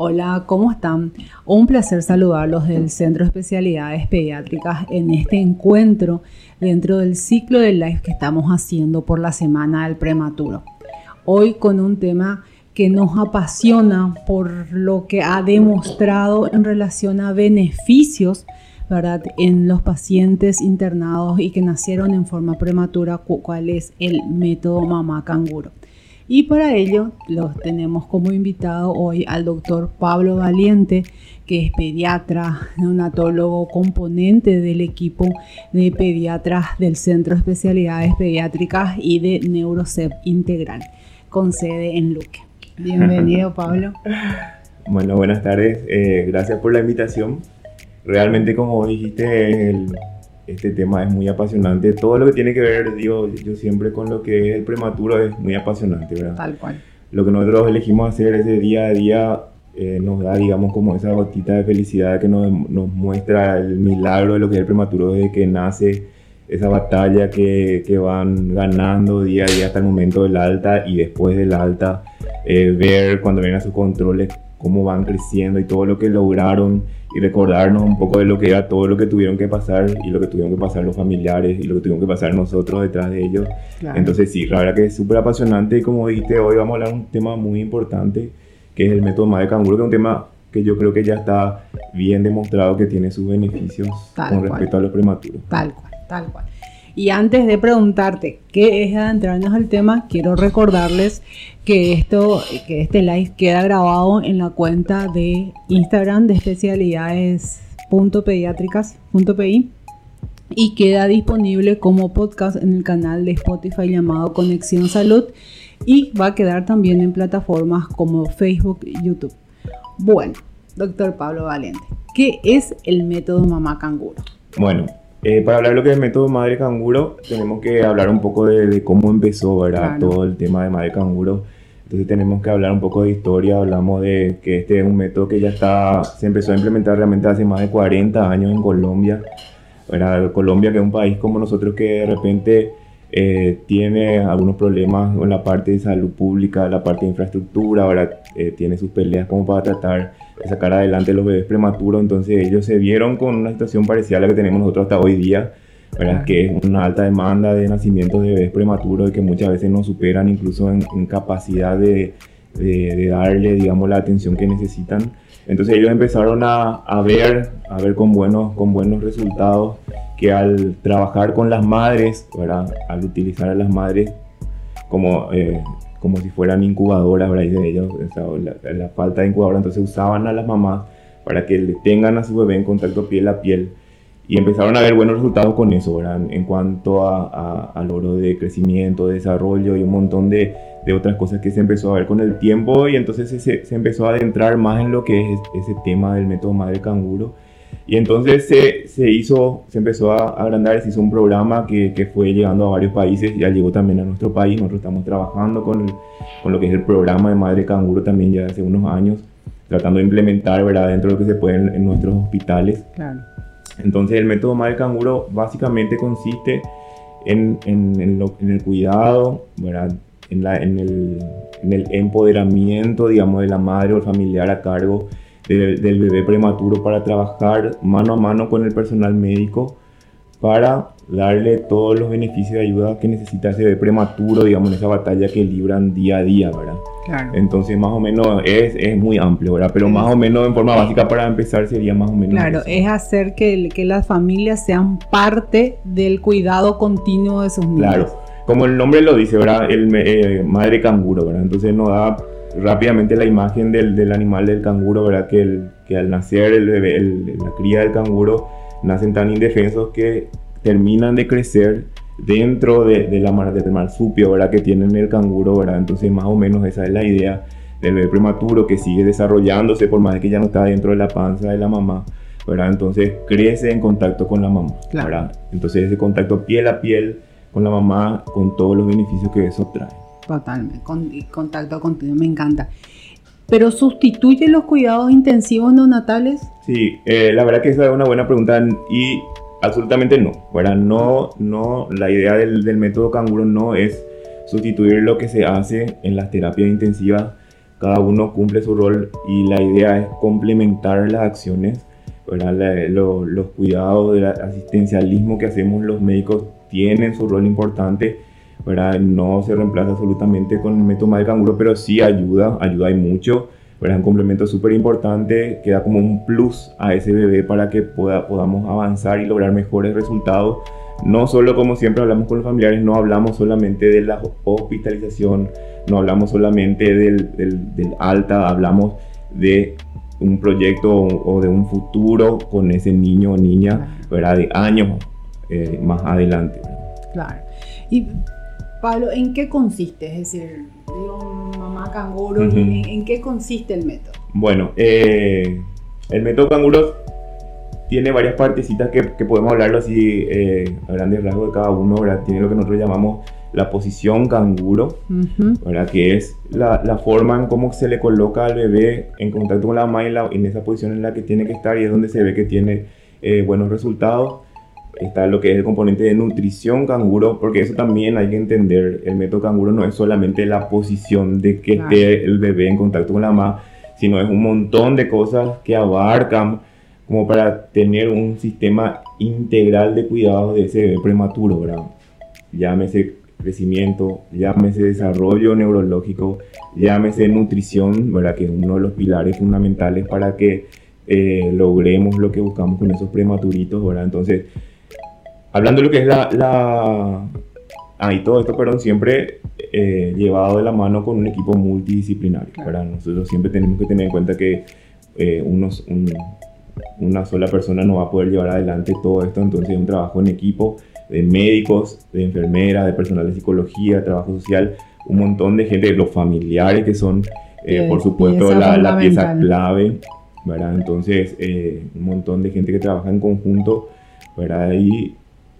Hola, ¿cómo están? Un placer saludarlos del Centro de Especialidades Pediátricas en este encuentro dentro del ciclo de live que estamos haciendo por la Semana del Prematuro. Hoy con un tema que nos apasiona por lo que ha demostrado en relación a beneficios ¿verdad? en los pacientes internados y que nacieron en forma prematura, cuál es el método mamá canguro. Y para ello los tenemos como invitado hoy al doctor Pablo Valiente, que es pediatra, neonatólogo, componente del equipo de pediatras del Centro de Especialidades Pediátricas y de Neurocep Integral, con sede en Luque. Bienvenido, Pablo. Bueno, buenas tardes. Eh, gracias por la invitación. Realmente, como dijiste, el, este tema es muy apasionante. Todo lo que tiene que ver, digo, yo siempre con lo que es el prematuro es muy apasionante, ¿verdad? Tal cual. Lo que nosotros elegimos hacer ese día a día eh, nos da, digamos, como esa gotita de felicidad que nos, nos, muestra el milagro de lo que es el prematuro desde que nace, esa batalla que, que van ganando día a día hasta el momento del alta y después del alta, eh, ver cuando vienen a sus controles cómo van creciendo y todo lo que lograron y recordarnos un poco de lo que era todo lo que tuvieron que pasar y lo que tuvieron que pasar los familiares y lo que tuvieron que pasar nosotros detrás de ellos. Entonces sí, la verdad que es súper apasionante y como dijiste, hoy vamos a hablar de un tema muy importante que es el método MADE Canguro, que es un tema que yo creo que ya está bien demostrado que tiene sus beneficios con respecto a los prematuros. Tal cual, tal cual. Y antes de preguntarte qué es adentrarnos al tema, quiero recordarles que esto, que este live queda grabado en la cuenta de Instagram de especialidades.pediátricas.pi y queda disponible como podcast en el canal de Spotify llamado Conexión Salud y va a quedar también en plataformas como Facebook y YouTube. Bueno, doctor Pablo Valente, ¿qué es el método mamá canguro? Bueno, eh, para hablar de lo que es el método Madre Canguro, tenemos que hablar un poco de, cómo empezó, ¿verdad? Todo el tema de Madre Canguro. Entonces tenemos que hablar un poco de historia, hablamos de que este es un método que ya está, se empezó a implementar realmente hace más de 40 años en Colombia. ¿verdad? Colombia que es un país como nosotros que de repente eh, tiene algunos problemas en la parte de salud pública, la parte de infraestructura, ahora eh, tiene sus peleas como para tratar sacar adelante los bebés prematuros, entonces ellos se vieron con una situación parecida a la que tenemos nosotros hasta hoy día, ¿verdad? que es una alta demanda de nacimientos de bebés prematuros y que muchas veces nos superan incluso en, capacidad de, de, darle, digamos, la atención que necesitan. Entonces ellos empezaron a, a, ver, a ver con buenos, con buenos resultados que al trabajar con las madres, ¿verdad? al utilizar a las madres como, eh, como si fueran incubadoras, ¿verdad? de ellos, la, falta de incubadora, entonces usaban a las mamás para que le tengan a su bebé en contacto piel a piel y empezaron a ver buenos resultados con eso. En cuanto a, a, logro de crecimiento, de desarrollo y un montón de, de, otras cosas que se empezó a ver con el tiempo y entonces se, se empezó a adentrar más en lo que es ese tema del método madre canguro y entonces se, se, hizo, se empezó a agrandar, se hizo un programa que, que, fue llegando a varios países, ya llegó también a nuestro país, nosotros estamos trabajando con, con lo que es el programa de Madre Canguro también ya hace unos años, tratando de implementar, ¿verdad?, dentro de lo que se puede en, nuestros hospitales. Claro. Entonces el método Madre Canguro básicamente consiste en, en, en el cuidado, ¿verdad?, en, la, en, el, en el empoderamiento, digamos, de la madre o el familiar a cargo del bebé prematuro para trabajar mano a mano con el personal médico para darle todos los beneficios de ayuda que necesita ese bebé prematuro, digamos, en esa batalla que libran día a día, ¿verdad? Claro. Entonces, más o menos es, es muy amplio, ¿verdad? Pero más o menos en forma básica para empezar sería más o menos. Claro, es hacer que, que las familias sean parte del cuidado continuo de sus niños. Claro, como el nombre lo dice, ¿verdad? El eh, madre canguro, ¿verdad? Entonces nos da rápidamente la imagen del, del, animal del canguro, ¿verdad? Que, el, que al nacer el bebé, la cría del canguro, nacen tan indefensos que terminan de crecer dentro de, de la del marsupio, ¿verdad? Que tienen el canguro, ¿verdad? Entonces más o menos esa es la idea del bebé prematuro que sigue desarrollándose por más de que ya no está dentro de la panza de la mamá, ¿verdad? Entonces crece en contacto con la mamá, ¿verdad? Entonces ese contacto piel a piel con la mamá, con todos los beneficios que eso trae. Totalmente, con, contacto continuo, me encanta. ¿Pero sustituye los cuidados intensivos neonatales? Sí, eh, la verdad que esa es una buena pregunta y absolutamente no. ¿verdad? No, no, la idea del, método canguro no es sustituir lo que se hace en las terapias intensivas cada uno cumple su rol y la idea es complementar las acciones, los cuidados, el asistencialismo que hacemos los médicos tienen su rol importante, ¿verdad? no se reemplaza absolutamente con el método de canguro, pero sí ayuda, ayuda y mucho. Es un complemento súper importante que da como un plus a ese bebé para que pueda, podamos avanzar y lograr mejores resultados. No solo como siempre hablamos con los familiares, no hablamos solamente de la hospitalización, no hablamos solamente del, del, alta, hablamos de un proyecto o, de un futuro con ese niño o niña, ¿verdad? De años eh, más adelante. Claro. Y Pablo, ¿en qué consiste? Es decir, digo, mamá canguro, ¿en, qué consiste el método? Bueno, eh, el método canguro tiene varias partecitas que, que podemos hablarlo así eh, a grandes rasgos de cada uno, ¿verdad? Tiene lo que nosotros llamamos la posición canguro, ¿verdad? Que es la, la, forma en cómo se le coloca al bebé en contacto con la mamá y en esa posición en la que tiene que estar y es donde se ve que tiene eh, buenos resultados está lo que es el componente de nutrición canguro, porque eso también hay que entender. El método canguro no es solamente la posición de que esté el bebé en contacto con la mamá, sino es un montón de cosas que abarcan como para tener un sistema integral de cuidados de ese bebé prematuro, ¿verdad? Llámese crecimiento, llámese desarrollo neurológico, llámese nutrición, ¿verdad? Que es uno de los pilares fundamentales para que eh, logremos lo que buscamos con esos prematuritos, ¿verdad? Entonces, hablando de lo que es la... la ah, y todo esto, perdón, siempre eh, llevado de la mano con un equipo multidisciplinario. Para nosotros siempre tenemos que tener en cuenta que eh, unos, una sola persona no va a poder llevar adelante todo esto, entonces es un trabajo en equipo de médicos, de enfermeras, de personal de psicología, de trabajo social, un montón de gente, los familiares que son, eh, por supuesto, la, la, pieza clave, ¿verdad? Entonces, un montón de gente que trabaja en conjunto, ¿verdad? Y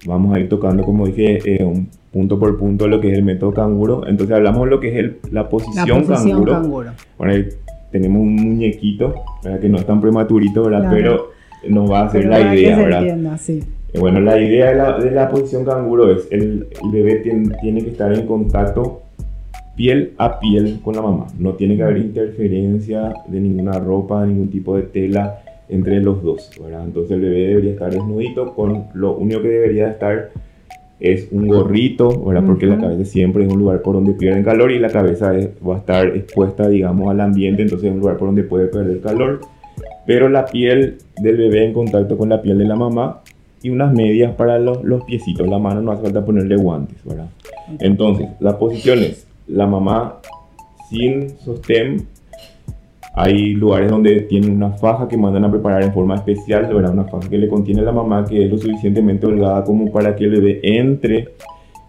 vamos a ir tocando, como dije, eh, un punto por punto lo que es el método canguro. Entonces hablamos de lo que es el, la, posición canguro. Bueno, ahí tenemos un muñequito, que no es tan prematurito, ¿verdad? Pero nos va a hacer la idea, ¿verdad? Eh, bueno, la idea de la, de la posición canguro es el, el bebé tiene, tiene, que estar en contacto piel a piel con la mamá. No tiene que haber interferencia de ninguna ropa, de ningún tipo de tela entre los dos, ¿verdad? Entonces el bebé debería estar desnudito, con lo único que debería estar es un gorrito, ¿verdad? Porque la cabeza siempre es un lugar por donde pierden calor y la cabeza va a estar expuesta, digamos, al ambiente, entonces es un lugar por donde puede perder calor. Pero la piel del bebé en contacto con la piel de la mamá y unas medias para los, los piecitos. La mano no hace falta ponerle guantes, ¿verdad? Entonces, la posición es la mamá sin sostén hay lugares donde tienen una faja que mandan a preparar en forma especial, ¿verdad? Una faja que le contiene a la mamá que es lo suficientemente holgada como para que el bebé entre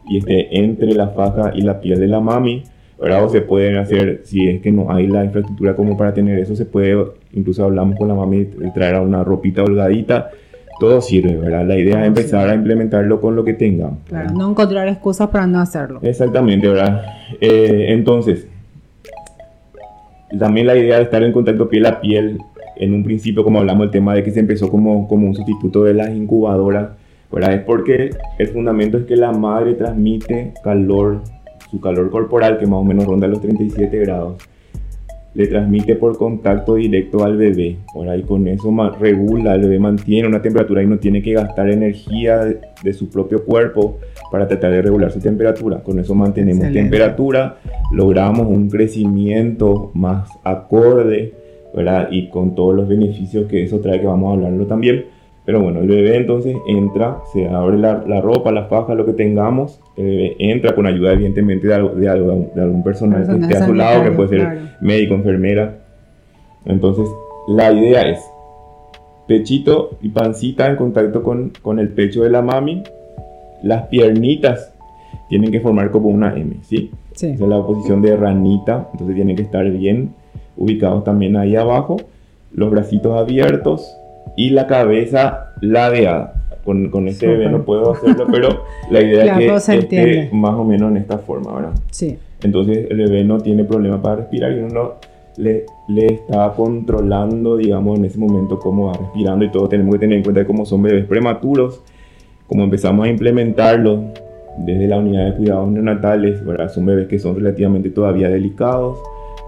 y esté entre la faja y la piel de la mami, ¿verdad? O se pueden hacer, si es que no hay la infraestructura como para tener eso, se puede, incluso hablamos con la mami, traer una ropita holgadita. Todo sirve, ¿verdad? La idea es empezar a implementarlo con lo que tengamos. Claro, no encontrar excusas para no hacerlo. Exactamente, ¿verdad? Eh, entonces, también la idea de estar en contacto piel a piel, en un principio, como hablamos, el tema de que se empezó como, como un sustituto de las incubadoras, ¿verdad? Es porque el fundamento es que la madre transmite calor, su calor corporal, que más o menos ronda los 37 grados, le transmite por contacto directo al bebé. Por ahí con eso regula, el bebé mantiene una temperatura y no tiene que gastar energía de, su propio cuerpo para tratar de regular su temperatura. Con eso mantenemos temperatura, logramos un crecimiento más acorde, ¿verdad? Y con todos los beneficios que eso trae, que vamos a hablarlo también. Pero bueno, el bebé entonces entra, se abre la, la, ropa, la faja, lo que tengamos. El bebé entra con ayuda, evidentemente, de, de, de algún personal que esté a su lado, que puede ser médico, enfermera. Entonces, la idea es pechito y pancita en contacto con, con el pecho de la mami. Las piernitas tienen que formar como una M, ¿sí? sí. Esa es la posición de ranita, entonces tienen que estar bien ubicados también ahí abajo. Los bracitos abiertos, y la cabeza ladeada. Con, con este bebé no puedo hacerlo, pero la idea es que esté más o menos en esta forma, ¿verdad? Sí. Entonces el bebé no tiene problema para respirar y uno le, le está controlando, digamos, en ese momento cómo va respirando y todo. Tenemos que tener en cuenta como son bebés prematuros, como empezamos a implementarlo desde la unidad de cuidados neonatales, ¿verdad? Son bebés que son relativamente todavía delicados,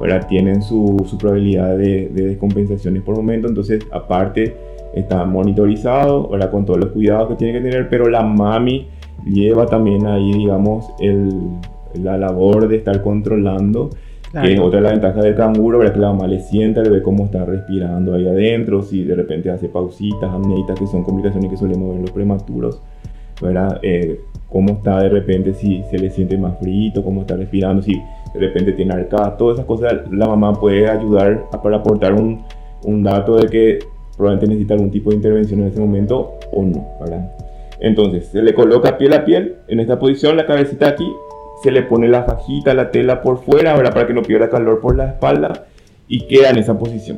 ¿verdad? tienen su, su probabilidad de, de, descompensaciones por momento, entonces aparte está monitorizado, ¿verdad? con todos los cuidados que tiene que tener, pero la mami lleva también ahí, digamos, el, la labor de estar controlando. Que es otra de las ventajas del canguro, ¿verdad? que la mamá le sienta, le ve cómo está respirando ahí adentro, si de repente hace pausitas, amneitas, que son complicaciones que solemos ver en los prematuros, ¿verdad? Eh, cómo está de repente, si se le siente más frito, cómo está respirando, si de repente tiene arcada, todas esas cosas la mamá puede ayudar para aportar un, un dato de que probablemente necesita algún tipo de intervención en ese momento o no, ¿verdad? Entonces, se le coloca piel a piel en esta posición, la cabecita aquí, se le pone la fajita, la tela por fuera, ¿verdad? Para que no pierda calor por la espalda y queda en esa posición.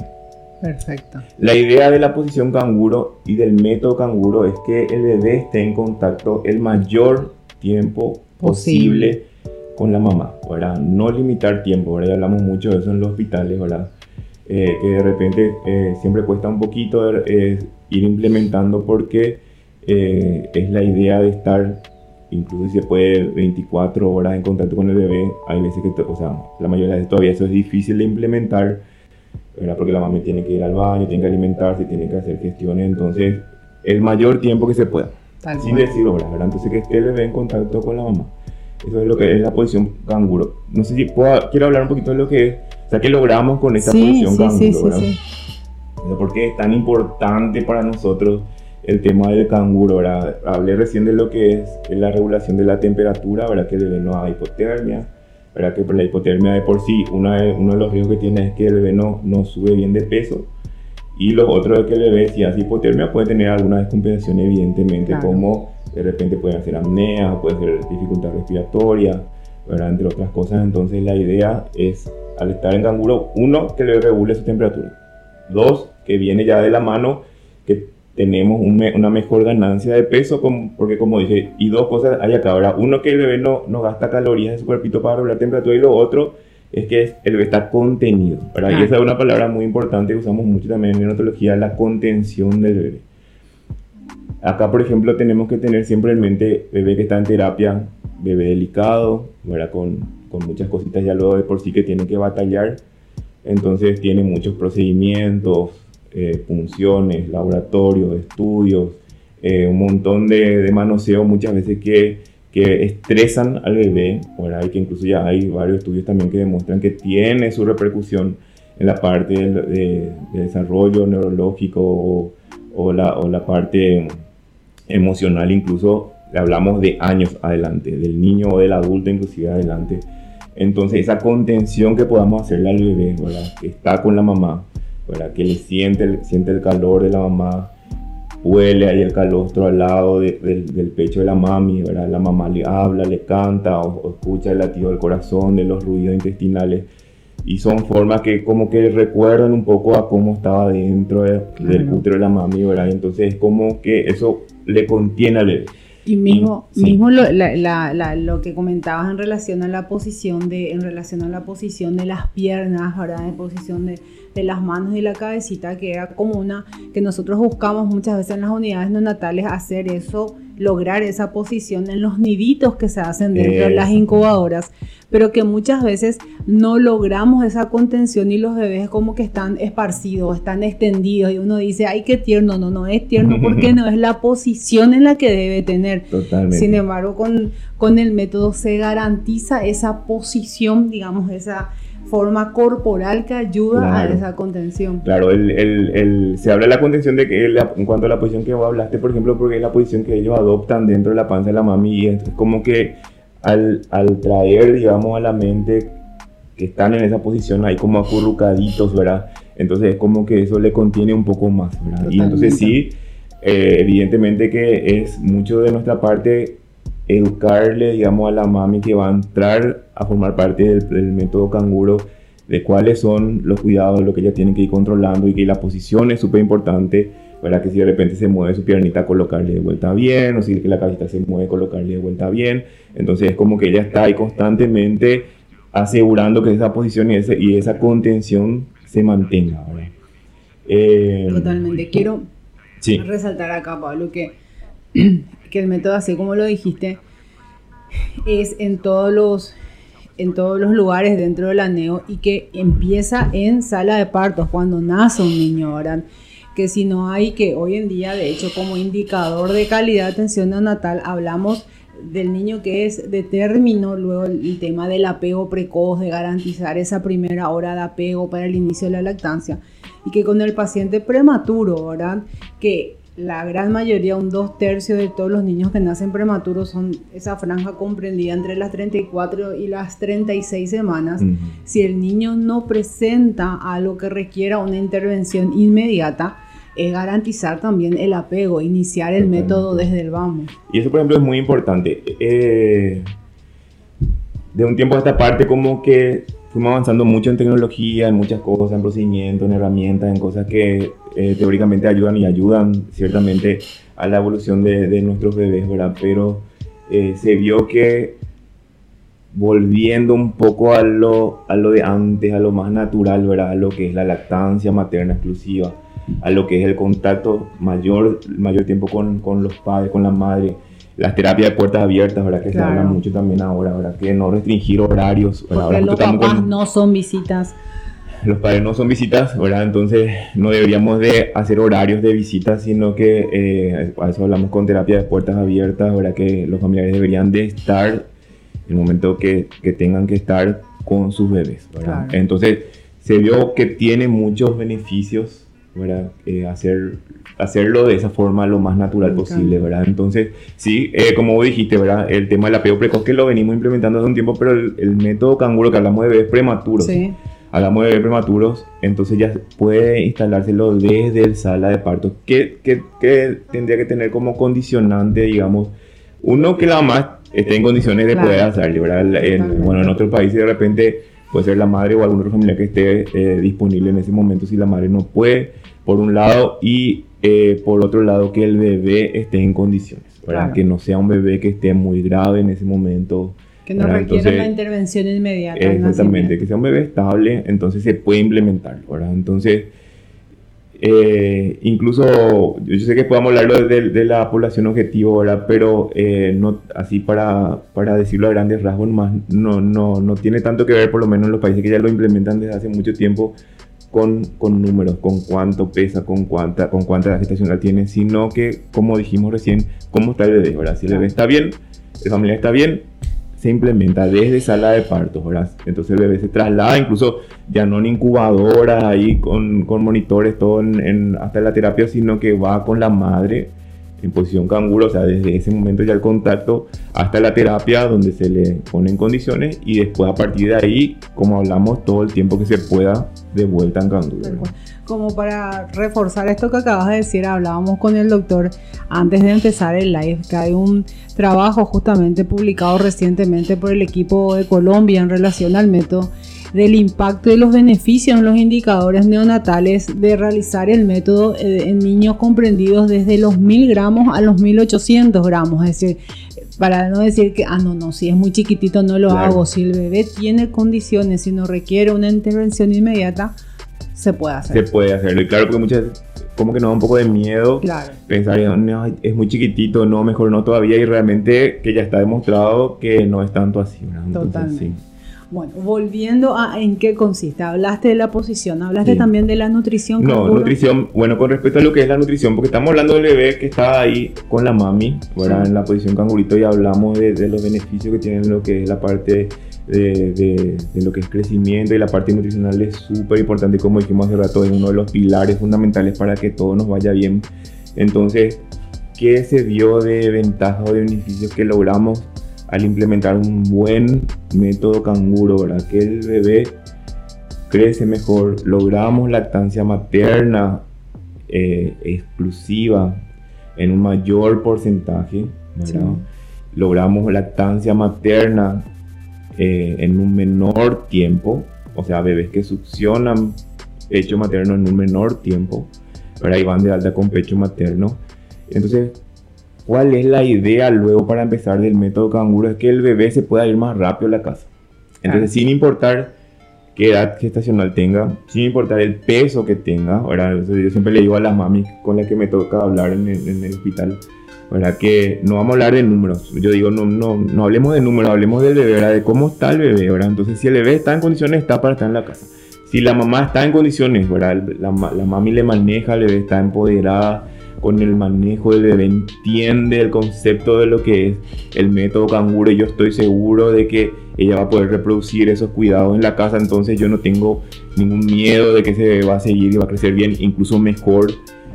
Perfecto. La idea de la posición canguro y del método canguro es que el bebé esté en contacto el mayor tiempo posible, con la mamá, ¿verdad? No limitar tiempo, ¿verdad? Ya hablamos mucho de eso en los hospitales, ¿verdad? Eh, que de repente eh, siempre cuesta un poquito eh, ir implementando porque es la idea de estar, incluso si se puede, 24 horas en contacto con el bebé. Hay veces que, o sea, la mayoría de veces todavía eso es difícil de implementar porque la mamá tiene que ir al baño, tiene que alimentarse, tiene que hacer gestiones, entonces el mayor tiempo que se pueda, sin decir horas, ¿verdad? Entonces que esté el bebé en contacto con la mamá. Eso es lo que es la posición canguro. No sé si puedo, quiero hablar un poquito de lo que es, o sea, que logramos con esta posición canguro, ¿verdad? ¿Por qué es tan importante para nosotros el tema del canguro, ¿verdad? Hablé recién de lo que es la regulación de la temperatura, ¿verdad? Que el bebé no haga hipotermia, ¿verdad? Que la hipotermia de por sí, uno de, uno de los riesgos que tiene es que el bebé no, no sube bien de peso. Y lo otro es que el bebé, si hace hipotermia, puede tener alguna descompensación, evidentemente, como de repente puede hacer apnea, puede ser dificultad respiratoria, ¿verdad? entre otras cosas. Entonces, la idea es, al estar en canguro, uno, que le regule su temperatura. Dos, que viene ya de la mano, que tenemos una mejor ganancia de peso, porque como dije, y dos cosas hay acá, ahora Uno, que el bebé no, no gasta calorías en su cuerpito para regular temperatura, y lo otro es que el bebé está contenido, ¿verdad? Y esa es una palabra muy importante que usamos mucho también en neonatología, la contención del bebé. Acá, por ejemplo, tenemos que tener siempre en mente bebé que está en terapia, bebé delicado, ¿verdad? Con, con muchas cositas ya luego de por sí que tiene que batallar, entonces tiene muchos procedimientos, eh, funciones, laboratorios, estudios, eh, un montón de, de, manoseo muchas veces que, que estresan al bebé, y que incluso ya hay varios estudios también que demuestran que tiene su repercusión en la parte de, desarrollo neurológico o, o, la, o la parte emocional, incluso hablamos de años adelante, del niño o del adulto inclusive adelante. Entonces esa contención que podamos hacerle al bebé, que está con la mamá, que le siente siente el calor de la mamá, huele ahí el calostro al lado del pecho de la mami, ¿verdad? La mamá le habla, le canta o, escucha el latido del corazón, de los ruidos intestinales. Y son formas que como que recuerdan un poco a cómo estaba dentro del útero de la mami, ¿verdad? Entonces es como que eso le contiene al bebé. Y mismo, mismo lo, lo, que comentabas en relación a la posición de, en relación a la posición de las piernas, ¿verdad? En posición de, de las manos y la cabecita, que era como una que nosotros buscamos muchas veces en las unidades neonatales hacer eso, lograr esa posición en los niditos que se hacen dentro de las incubadoras, pero que muchas veces no logramos esa contención y los bebés como que están esparcidos, están extendidos y uno dice, ay, qué tierno, no, no es tierno porque no es la posición en la que debe tener. Totalmente. Sin embargo, con, con el método se garantiza esa posición, digamos, esa forma corporal que ayuda a esa contención. Claro, el, el, se habla de la contención de que en cuanto a la posición que vos hablaste, por ejemplo, porque es la posición que ellos adoptan dentro de la panza de la mami y es como que al, al traer, digamos, a la mente que están en esa posición ahí como acurrucaditos, ¿verdad? Entonces es como que eso le contiene un poco más, ¿verdad? Y entonces sí, eh, evidentemente que es mucho de nuestra parte educarle, digamos, a la mami que va a entrar a formar parte del, método canguro, de cuáles son los cuidados, lo que ella tiene que ir controlando y que la posición es súper importante, ¿verdad? Que si de repente se mueve su piernita, colocarle de vuelta bien, o si que la cabecita se mueve, colocarle de vuelta bien. Entonces es como que ella está ahí constantemente asegurando que esa posición y, ese, y esa contención se mantenga, ¿verdad? Eh, Totalmente. Quiero resaltar acá, Pablo, que que el método, así como lo dijiste, es en todos los en todos los lugares dentro de la NEO y que empieza en sala de partos cuando nace un niño, ¿verdad? Que si no hay que hoy en día, de hecho, como indicador de calidad de atención neonatal, hablamos del niño que es de término, luego el tema del apego precoz, de garantizar esa primera hora de apego para el inicio de la lactancia, y que con el paciente prematuro, ¿verdad? Que la gran mayoría, un dos tercios de todos los niños que nacen prematuros son esa franja comprendida entre las 34 y las 36 semanas. Si el niño no presenta algo que requiera una intervención inmediata, es garantizar también el apego, iniciar el método desde el vamos. Y eso, por ejemplo, es muy importante. Eh, de un tiempo a esta parte, como que fuimos avanzando mucho en tecnología, en muchas cosas, en procedimientos, en herramientas, en cosas que eh, teóricamente ayudan y ayudan ciertamente a la evolución de, nuestros bebés, ¿verdad? Pero eh, se vio que volviendo un poco a lo, a lo de antes, a lo más natural, ¿verdad? A lo que es la lactancia materna exclusiva, a lo que es el contacto mayor, mayor tiempo con, con los padres, con la madre, las terapias de puertas abiertas, ¿verdad? Que se habla mucho también ahora, ¿verdad? Que no restringir horarios. Porque los papás no son visitas. Los padres no son visitas, ¿verdad? Entonces no deberíamos de hacer horarios de visitas, sino que eh, a eso hablamos con terapia de puertas abiertas, ¿verdad? Que los familiares deberían de estar el momento que, que tengan que estar con sus bebés, ¿verdad? Entonces se vio que tiene muchos beneficios, ¿verdad? Eh, hacer hacerlo de esa forma lo más natural posible, ¿verdad? Entonces, sí, eh, como dijiste, ¿verdad? El tema del apego precoz que lo venimos implementando hace un tiempo, pero el, método canguro que hablamos de bebés prematuros, sí. Hablamos de bebés prematuros, entonces ya puede instalárselo desde el sala de parto. ¿Qué, tendría que tener como condicionante, digamos? Uno, que la mamá esté en condiciones de poder hacerlo, ¿verdad? bueno, en otros países de repente puede ser la madre o algún otro familiar que esté eh, disponible en ese momento si la madre no puede, por un lado, y eh, por otro lado, que el bebé esté en condiciones, para que no sea un bebé que esté muy grave en ese momento. Que no requiera una intervención inmediata. Exactamente, que sea un bebé estable, entonces se puede implementar, ¿verdad? Entonces, eh, incluso, yo sé que podemos hablar de, de, la población objetivo, ¿verdad? Pero eh, no, así para, para decirlo a grandes rasgos, más, no, no, no tiene tanto que ver, por lo menos en los países que ya lo implementan desde hace mucho tiempo, con, con, números, con cuánto pesa, con cuánta, con cuánta gestacional tiene, sino que, como dijimos recién, cómo está el bebé, ¿verdad? Si el bebé está bien, la familia está bien, se implementa desde sala de partos, ¿verdad? Entonces el bebé se traslada, incluso ya no en incubadora, ahí con, con monitores, todo en, hasta la terapia, sino que va con la madre en posición canguro, o sea, desde ese momento ya el contacto hasta la terapia donde se le pone en condiciones y después a partir de ahí, como hablamos, todo el tiempo que se pueda de vuelta en canguro. Como para reforzar esto que acabas de decir, hablábamos con el doctor antes de empezar el live, que hay un trabajo justamente publicado recientemente por el equipo de Colombia en relación al método del impacto y los beneficios en los indicadores neonatales de realizar el método eh, en niños comprendidos desde los 1000 gramos a los 1800 gramos. Es decir, para no decir que, ah, no, no, si es muy chiquitito no lo hago. Si el bebé tiene condiciones y no requiere una intervención inmediata, se puede hacer. Se puede hacerlo. Y claro, porque muchas como que nos da un poco de miedo pensar, no, es muy chiquitito, no, mejor no todavía, y realmente que ya está demostrado que no es tanto así. Totalmente. Bueno, volviendo a en qué consiste, hablaste de la posición, hablaste también de la nutrición. No, nutrición, bueno, con respecto a lo que es la nutrición, porque estamos hablando del bebé que está ahí con la mami, ¿verdad? en la posición cangurito y hablamos de, los beneficios que tienen lo que es la parte de, de, lo que es crecimiento y la parte nutricional es súper importante, como dijimos hace rato, es uno de los pilares fundamentales para que todo nos vaya bien. Entonces, ¿qué se vio de ventajas o de beneficios que logramos al implementar un buen método canguro, ¿verdad? Que el bebé crece mejor, logramos lactancia materna eh, exclusiva en un mayor porcentaje, ¿verdad? Logramos lactancia materna eh, en un menor tiempo, o sea, bebés que succionan pecho materno en un menor tiempo, ¿verdad? Y van de alta con pecho materno. Entonces, ¿Cuál es la idea luego para empezar del método canguro? Es que el bebé se pueda ir más rápido a la casa. Entonces, sin importar qué edad gestacional tenga, sin importar el peso que tenga, yo siempre le digo a las mami con las que me toca hablar en el, hospital, ¿verdad? Que no vamos a hablar de números. Yo digo, no, no, no hablemos de números, hablemos del bebé, ¿verdad? De cómo está el bebé, ¿verdad? Entonces, si el bebé está en condiciones, está para estar en la casa. Si la mamá está en condiciones, ¿verdad? La, la mami le maneja, el bebé está empoderada con el manejo del bebé, entiende el concepto de lo que es el método canguro y yo estoy seguro de que ella va a poder reproducir esos cuidados en la casa, entonces yo no tengo ningún miedo de que bebé va a seguir y va a crecer bien, incluso mejor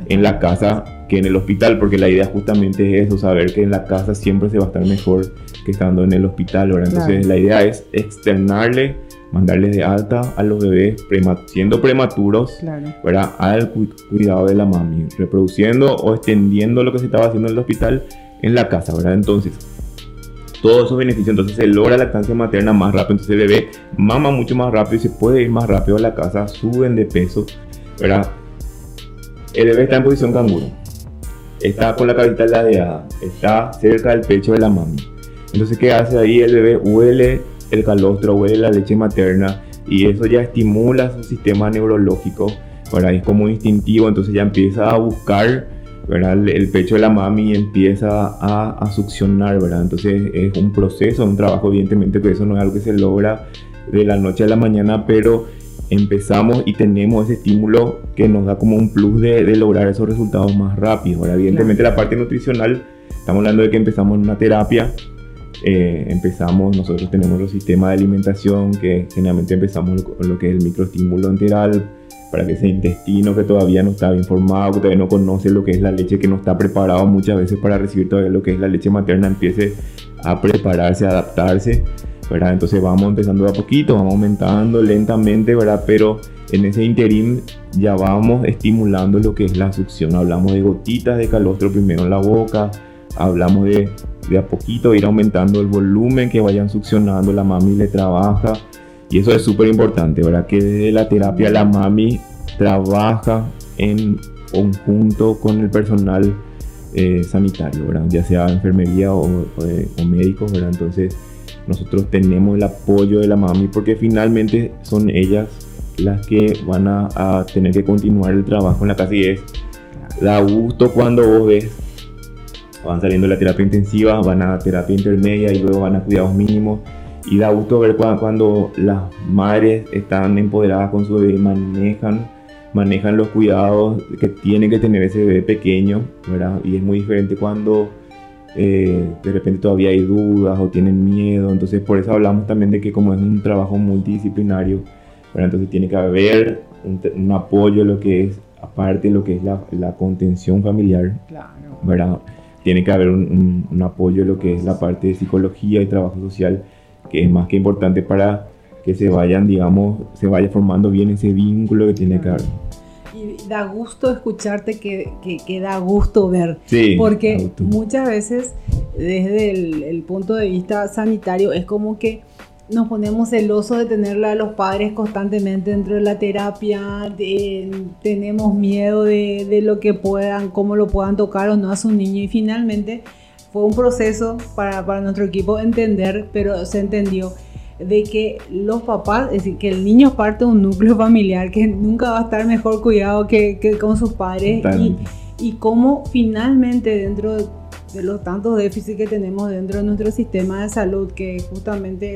en la casa que en el hospital, porque la idea justamente es eso, saber que en la casa siempre se va a estar mejor que estando en el hospital, ¿verdad? Entonces la idea es externarle mandarles de alta a los bebés siendo prematuros ¿verdad? al cuidado de la mami, reproduciendo o extendiendo lo que se estaba haciendo en el hospital en la casa, ¿verdad? Entonces, todos esos beneficios, entonces se logra la lactancia materna más rápido, entonces el bebé mama mucho más rápido y se puede ir más rápido a la casa, suben de peso, ¿verdad? El bebé está en posición canguro, está con la cabeza ladeada, está cerca del pecho de la mami. Entonces, ¿qué hace ahí? El bebé huele el calostro, huele la leche materna y eso ya estimula su sistema neurológico, ¿verdad? Es como instintivo, entonces ya empieza a buscar, ¿verdad? El, pecho de la mami y empieza a, a, succionar. Entonces es un proceso, un trabajo, evidentemente que eso no es algo que se logra de la noche a la mañana, pero empezamos y tenemos ese estímulo que nos da como un plus de, de lograr esos resultados más rápidos. ¿verdad? Evidentemente la parte nutricional, estamos hablando de que empezamos en una terapia, eh, empezamos, nosotros tenemos los sistemas de alimentación que generalmente empezamos con lo que es el microestímulo enteral para que ese intestino que todavía no está bien formado, que todavía no conoce lo que es la leche, que no está preparado muchas veces para recibir todavía lo que es la leche materna, empiece a prepararse, a adaptarse, ¿verdad? Entonces vamos empezando de a poquito, vamos aumentando lentamente, ¿verdad? Pero en ese interim ya vamos estimulando lo que es la succión. Hablamos de gotitas de calostro primero en la boca, hablamos de de a poquito ir aumentando el volumen que vayan succionando, la mami le trabaja y eso es súper importante, ¿verdad? Que desde la terapia la mami trabaja en conjunto con el personal eh, sanitario, ¿verdad? Ya sea enfermería o, o, médicos, ¿verdad? Entonces nosotros tenemos el apoyo de la mami porque finalmente son ellas las que van a, a tener que continuar el trabajo en la casa y es da gusto cuando vos ves van saliendo de la terapia intensiva, van a terapia intermedia y luego van a cuidados mínimos. Y da gusto ver cuando, las madres están empoderadas con su bebé, manejan, manejan los cuidados que tiene que tener ese bebé pequeño, ¿verdad? Y es muy diferente cuando eh, de repente todavía hay dudas o tienen miedo. Entonces por eso hablamos también de que como es un trabajo multidisciplinario, entonces tiene que haber un, apoyo lo que es, aparte de lo que es la, la contención familiar, claro. ¿verdad? tiene que haber un, apoyo en lo que es la parte de psicología y trabajo social, que es más que importante para que se vayan, digamos, se vaya formando bien ese vínculo que tiene que haber. Y da gusto escucharte, que, que, da gusto ver, sí, porque muchas veces desde el, el punto de vista sanitario es como que nos ponemos celosos de tenerla a los padres constantemente dentro de la terapia, tenemos miedo de, lo que puedan, cómo lo puedan tocar o no a su niño. Y finalmente fue un proceso para, para nuestro equipo entender, pero se entendió de que los papás, es decir, que el niño parte de un núcleo familiar que nunca va a estar mejor cuidado que, que con sus padres y, y cómo finalmente dentro de, los tantos déficits que tenemos dentro de nuestro sistema de salud, que justamente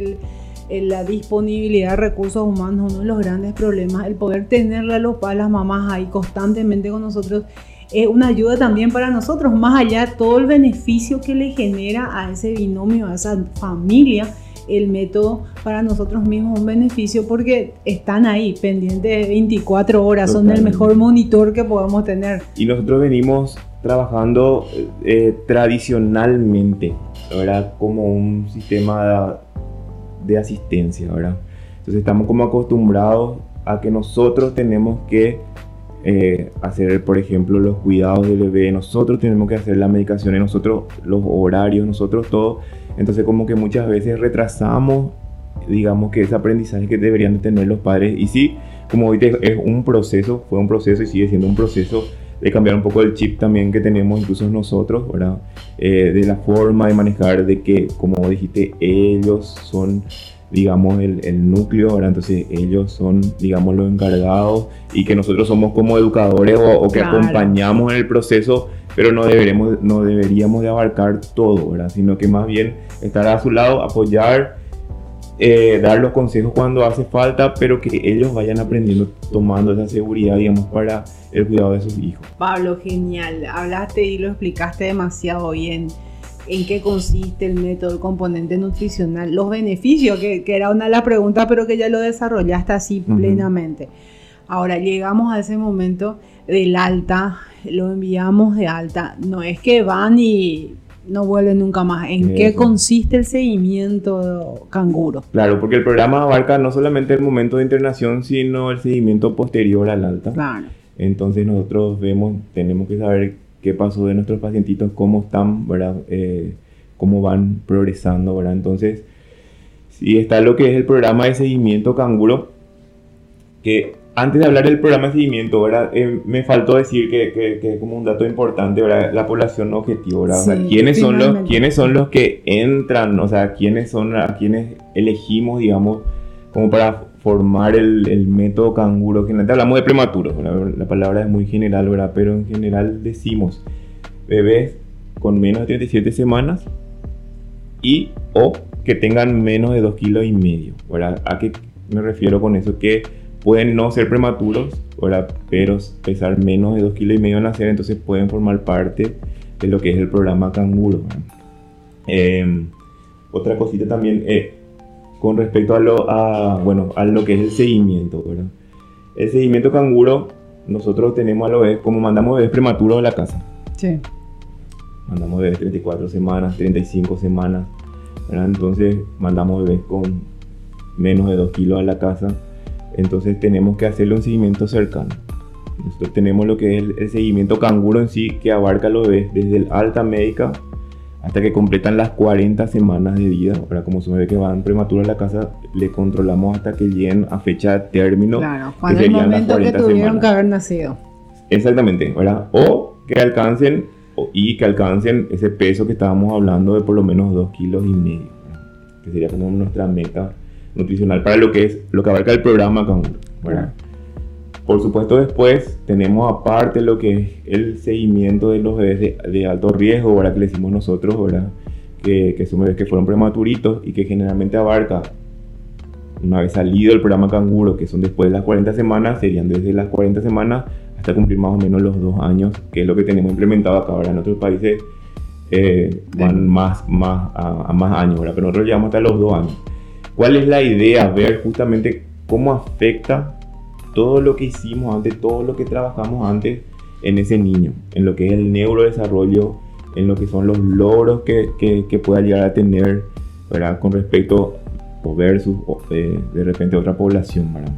el, la disponibilidad de recursos humanos, uno de los grandes problemas, el poder tenerle a los padres, las mamás ahí constantemente con nosotros, es una ayuda también para nosotros, más allá de todo el beneficio que le genera a ese binomio, a esa familia, el método para nosotros mismos un beneficio porque están ahí pendientes de 24 horas, son el mejor monitor que podemos tener. Y nosotros venimos trabajando eh, tradicionalmente, ¿verdad? Como un sistema de asistencia, ¿verdad? Entonces estamos como acostumbrados a que nosotros tenemos que eh, hacer, por ejemplo, los cuidados del bebé, nosotros tenemos que hacer la medicación, nosotros los horarios, nosotros todo. Entonces como que muchas veces retrasamos, digamos que ese aprendizaje que deberían de tener los padres. Y sí, como viste, es un proceso, fue un proceso y sigue siendo un proceso de cambiar un poco el chip también que tenemos incluso nosotros, ¿verdad? Eh, de la forma de manejar, de que, como dijiste, ellos son, digamos, el, el núcleo, ¿verdad? Entonces ellos son, digamos, los encargados y que nosotros somos como educadores o, que acompañamos en el proceso, pero no, deberemos, no deberíamos de abarcar todo, ¿verdad? Sino que más bien estar a su lado, apoyar eh, dar los consejos cuando hace falta, pero que ellos vayan aprendiendo, tomando esa seguridad, digamos, para el cuidado de sus hijos. Pablo, genial. Hablaste y lo explicaste demasiado bien. ¿En qué consiste el método, el componente nutricional? Los beneficios, que, era una de las preguntas, pero que ya lo desarrollaste así plenamente. Ahora llegamos a ese momento del alta, lo enviamos de alta. No es que van y no vuelve nunca más. ¿En qué consiste el seguimiento canguro? Claro, porque el programa abarca no solamente el momento de internación, sino el seguimiento posterior al alta. Claro. Entonces nosotros vemos, tenemos que saber qué pasó de nuestros pacientitos, cómo están, ¿verdad? Eh, cómo van progresando, ¿verdad? Entonces, si está lo que es el programa de seguimiento canguro, que antes de hablar del programa de seguimiento, ¿verdad? Eh, me faltó decir que, que, como un dato importante, ¿verdad? La población objetivo, ¿verdad? ¿quiénes, son los, ¿quiénes son los que entran? O sea, ¿quiénes son a quienes elegimos, digamos, como para formar el, el método canguro? Que hablamos de prematuros, la palabra es muy general, ¿verdad? Pero en general decimos bebés con menos de 37 semanas y o que tengan menos de 2 kilos y medio, ¿verdad? ¿A qué me refiero con eso? Que pueden no ser prematuros, pero pesar menos de 2 kilos y medio al nacer, entonces pueden formar parte de lo que es el programa canguro. Em, otra cosita también eh, con respecto a lo, a, bueno, a lo que es el seguimiento. El seguimiento canguro, nosotros tenemos a lo vez, como mandamos bebés prematuros a la casa. Sí. Mandamos bebés 34 semanas, 35 semanas. Entonces mandamos bebés con menos de 2 kilos a la casa entonces tenemos que hacerle un seguimiento cercano. Nosotros tenemos lo que es el, seguimiento canguro en sí, que abarca los bebés desde el alta médica hasta que completan las 40 semanas de vida. Ahora, como son bebés que van prematuros a la casa, le controlamos hasta que lleguen a fecha de término. Claro, cuando el momento que tuvieron que haber nacido. Exactamente, ¿verdad? O que alcancen y que alcancen ese peso que estábamos hablando de por lo menos 2 kilos y medio, que sería como nuestra meta nutricional para lo que es lo que abarca el programa Canguro. Por supuesto después tenemos aparte lo que es el seguimiento de los bebés de, alto riesgo, ahora que le decimos nosotros, ¿verdad? Que, que son bebés que fueron prematuritos y que generalmente abarca una vez salido el programa canguro, que son después de las 40 semanas, serían desde las 40 semanas hasta cumplir más o menos los dos años, que es lo que tenemos implementado acá. Ahora en otros países eh, van más, más a, más años, ¿verdad? pero nosotros llegamos hasta los dos años. ¿Cuál es la idea? Ver justamente cómo afecta todo lo que hicimos antes, todo lo que trabajamos antes en ese niño, en lo que es el neurodesarrollo, en lo que son los logros que, que, pueda llegar a tener, ¿verdad? Con respecto o versus de, de repente otra población, ¿verdad?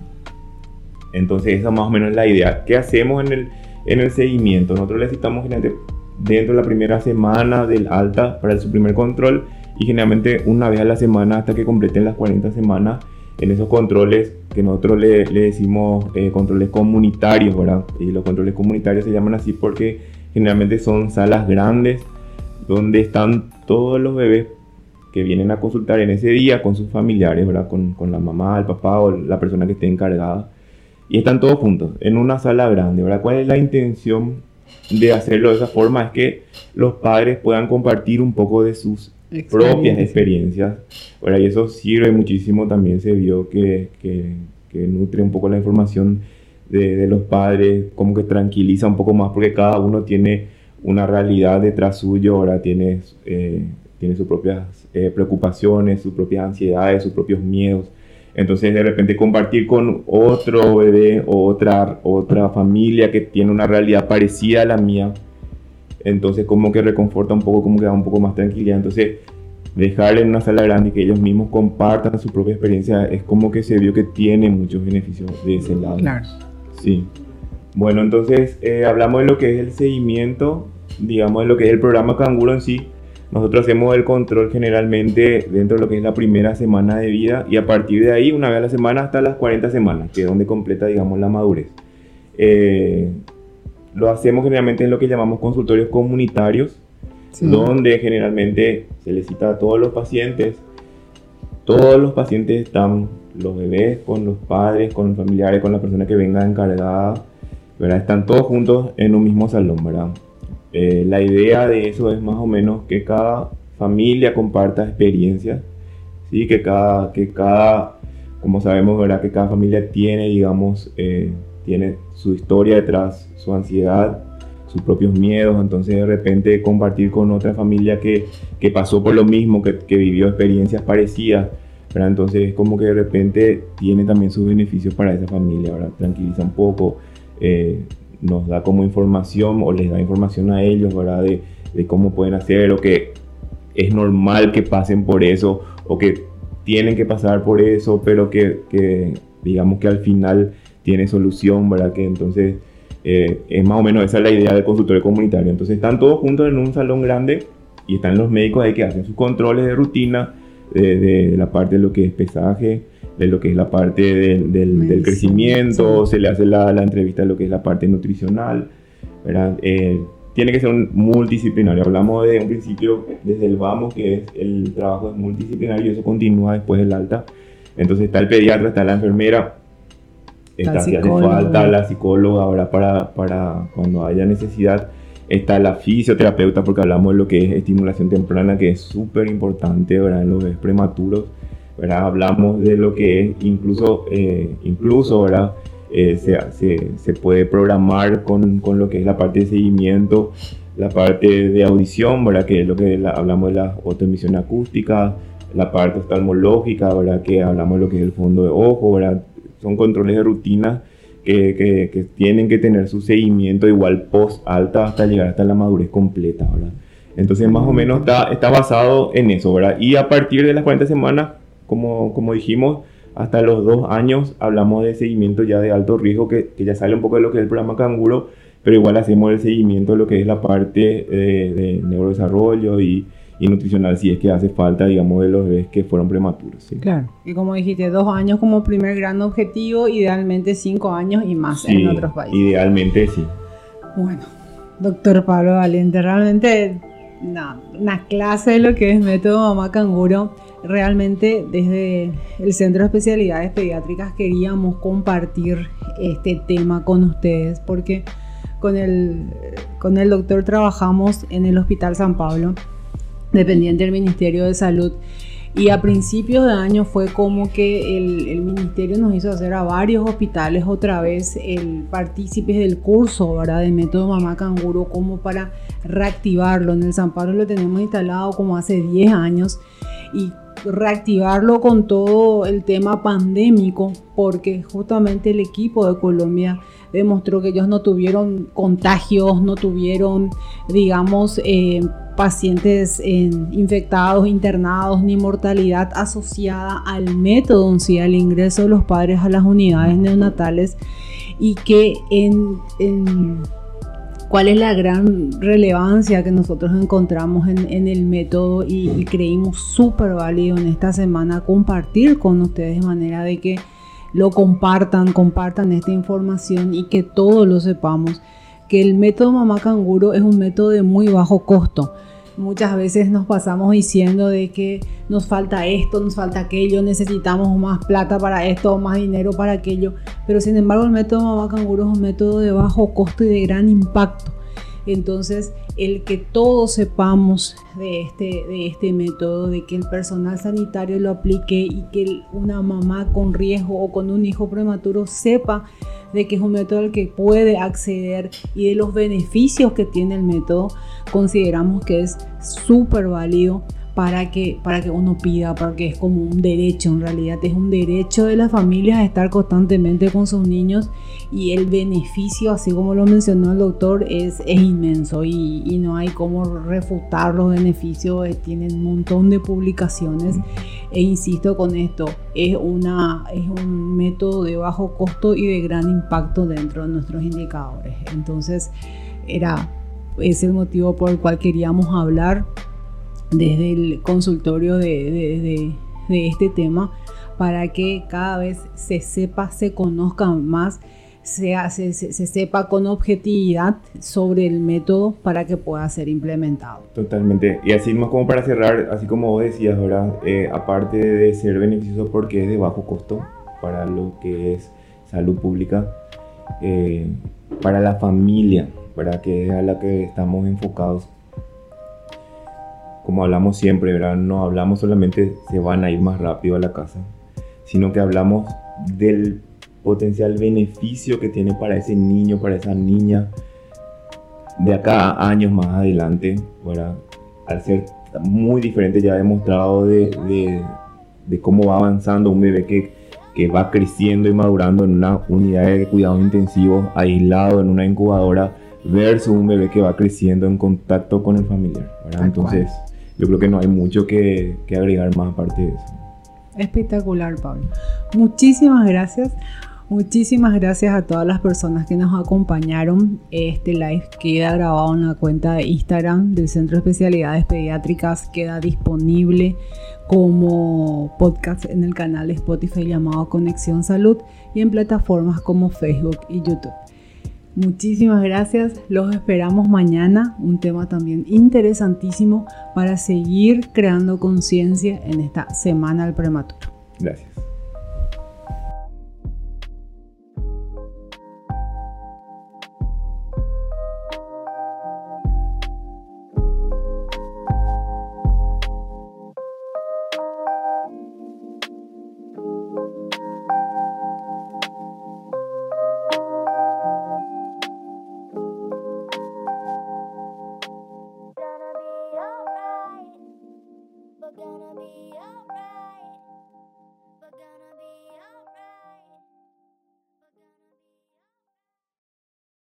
Entonces esa más o menos es la idea. ¿Qué hacemos en el, en el seguimiento? Nosotros necesitamos dentro de la primera semana del alta para su primer control y generalmente una vez a la semana hasta que completen las 40 semanas en esos controles que nosotros le, le decimos eh, controles comunitarios, ¿verdad? Y los controles comunitarios se llaman así porque generalmente son salas grandes donde están todos los bebés que vienen a consultar en ese día con sus familiares, ¿verdad? Con, con la mamá, el papá o la persona que esté encargada. Y están todos juntos en una sala grande, ¿verdad? ¿Cuál es la intención de hacerlo de esa forma? Es que los padres puedan compartir un poco de sus propias experiencias. Bueno, y eso sirve muchísimo, también se vio que, que, nutre un poco la información de, de, los padres, como que tranquiliza un poco más porque cada uno tiene una realidad detrás suyo, ahora tiene, eh, tiene sus propias eh, preocupaciones, sus propias ansiedades, sus propios miedos. Entonces de repente compartir con otro bebé o otra, otra familia que tiene una realidad parecida a la mía, entonces como que reconforta un poco, como que da un poco más tranquilidad. Entonces dejarle en una sala grande y que ellos mismos compartan su propia experiencia es como que se vio que tiene muchos beneficios de ese lado. Claro. Sí. Bueno, entonces eh, hablamos de lo que es el seguimiento, digamos de lo que es el programa Canguro en sí. Nosotros hacemos el control generalmente dentro de lo que es la primera semana de vida y a partir de ahí, una vez a la semana hasta las 40 semanas, que es donde completa, digamos, la madurez. Eh, lo hacemos generalmente en lo que llamamos consultorios comunitarios, donde generalmente se les cita a todos los pacientes. Todos los pacientes están, los bebés con los padres, con los familiares, con la persona que venga encargada, ¿verdad? Están todos juntos en un mismo salón, ¿verdad? Eh, la idea de eso es más o menos que cada familia comparta experiencias, ¿sí? que, cada, que cada, como sabemos, ¿verdad? que cada familia tiene, digamos, eh, tiene su historia detrás, su ansiedad, sus propios miedos, entonces de repente compartir con otra familia que, que pasó por lo mismo, que, que vivió experiencias parecidas, ¿verdad? entonces es como que de repente tiene también sus beneficios para esa familia, ¿verdad? tranquiliza un poco, eh, nos da como información o les da información a ellos, ¿verdad? De, de cómo pueden hacer o que es normal que pasen por eso o que tienen que pasar por eso, pero que, que digamos que al final tiene solución, ¿verdad? Que entonces eh, es más o menos esa es la idea del consultorio comunitario. Entonces están todos juntos en un salón grande y están los médicos ahí que hacen sus controles de rutina, de, la parte de lo que es pesaje, de lo que es la parte del, del, crecimiento, se le hace la, la, entrevista de lo que es la parte nutricional, ¿verdad? Eh, tiene que ser un multidisciplinario. Hablamos de un principio desde el vamos, que es el trabajo es multidisciplinario y eso continúa después del alta. Entonces está el pediatra, está la enfermera, está si hace falta la psicóloga ahora para, para cuando haya necesidad. Está la fisioterapeuta porque hablamos de lo que es estimulación temprana, que es súper importante ¿verdad? en los bebés prematuros. ¿verdad? Hablamos de lo que es incluso, eh, incluso ¿verdad? Eh, se, se, se, puede programar con, con, lo que es la parte de seguimiento, la parte de audición, ¿verdad? que es lo que hablamos de la autoemisión acústica, la parte oftalmológica, ¿verdad? que hablamos de lo que es el fondo de ojo, ¿verdad? Son controles de rutina que, que, tienen que tener su seguimiento igual post alta hasta llegar hasta la madurez completa. Entonces más o menos está, está basado en eso, ¿verdad? Y a partir de las 40 semanas, como, como dijimos, hasta los dos años hablamos de seguimiento ya de alto riesgo, que, ya sale un poco de lo que es el programa Canguro, pero igual hacemos el seguimiento de lo que es la parte de, de neurodesarrollo y, y nutricional si es que hace falta, digamos, de los bebés que fueron prematuros. ¿sí? Claro. Y como dijiste, dos años como primer gran objetivo, idealmente cinco años y más en otros países. Idealmente sí. Bueno, doctor Pablo Valente, realmente una clase de lo que es método mamá canguro. Realmente desde el Centro de Especialidades Pediátricas queríamos compartir este tema con ustedes porque con el, con el doctor trabajamos en el Hospital San Pablo dependiente del Ministerio de Salud. Y a principios de año fue como que el, ministerio nos hizo hacer a varios hospitales otra vez el partícipes del curso, ¿verdad? Del método mamá canguro, como para reactivarlo. En el San Pablo lo tenemos instalado como hace 10 años y reactivarlo con todo el tema pandémico, porque justamente el equipo de Colombia demostró que ellos no tuvieron contagios, no tuvieron, digamos, eh, pacientes infectados, internados, ni mortalidad asociada al método en sí, al ingreso de los padres a las unidades neonatales y que en, cuál es la gran relevancia que nosotros encontramos en, el método y, y creímos súper válido en esta semana compartir con ustedes de manera de que lo compartan, compartan esta información y que todos lo sepamos que el método mamá canguro es un método de muy bajo costo. Muchas veces nos pasamos diciendo de que nos falta esto, nos falta aquello, necesitamos más plata para esto, más dinero para aquello. Pero sin embargo el método mamá canguro es un método de bajo costo y de gran impacto. Entonces, el que todos sepamos de este, de este método, de que el personal sanitario lo aplique y que una mamá con riesgo o con un hijo prematuro sepa de que es un método al que puede acceder y de los beneficios que tiene el método, consideramos que es súper válido para que, para que uno pida, porque es como un derecho en realidad, es un derecho de las familias estar constantemente con sus niños y el beneficio, así como lo mencionó el doctor, es, es inmenso y, y, no hay cómo refutar los beneficios, eh, tienen un montón de publicaciones. E insisto con esto, es, una, es un método de bajo costo y de gran impacto dentro de nuestros indicadores. Entonces, era es el motivo por el cual queríamos hablar desde el consultorio de, este tema para que cada vez se sepa, se conozca más, se, se, se, sepa con objetividad sobre el método para que pueda ser implementado. Totalmente. Y así más como para cerrar, así como vos decías, ¿verdad? Eh, aparte de ser beneficioso porque es de bajo costo para lo que es salud pública, eh, para la familia, para que es a la que estamos enfocados. Como hablamos siempre, ¿verdad? No hablamos solamente se van a ir más rápido a la casa, sino que hablamos del potencial beneficio que tiene para ese niño, para esa niña, de acá a años más adelante, ¿verdad? al ser muy diferente, ya demostrado de, de, cómo va avanzando un bebé que, que, va creciendo y madurando en una unidad de cuidados intensivos, aislado en una incubadora, versus un bebé que va creciendo en contacto con el familiar. Entonces, yo creo que no hay mucho que, agregar más aparte de eso. Espectacular, Pablo. Muchísimas gracias. Muchísimas gracias a todas las personas que nos acompañaron. Este live queda grabado en la cuenta de Instagram del Centro de Especialidades Pediátricas. Queda disponible como podcast en el canal de Spotify llamado Conexión Salud y en plataformas como Facebook y YouTube. Muchísimas gracias. Los esperamos mañana. Un tema también interesantísimo para seguir creando conciencia en esta semana del prematuro. Gracias.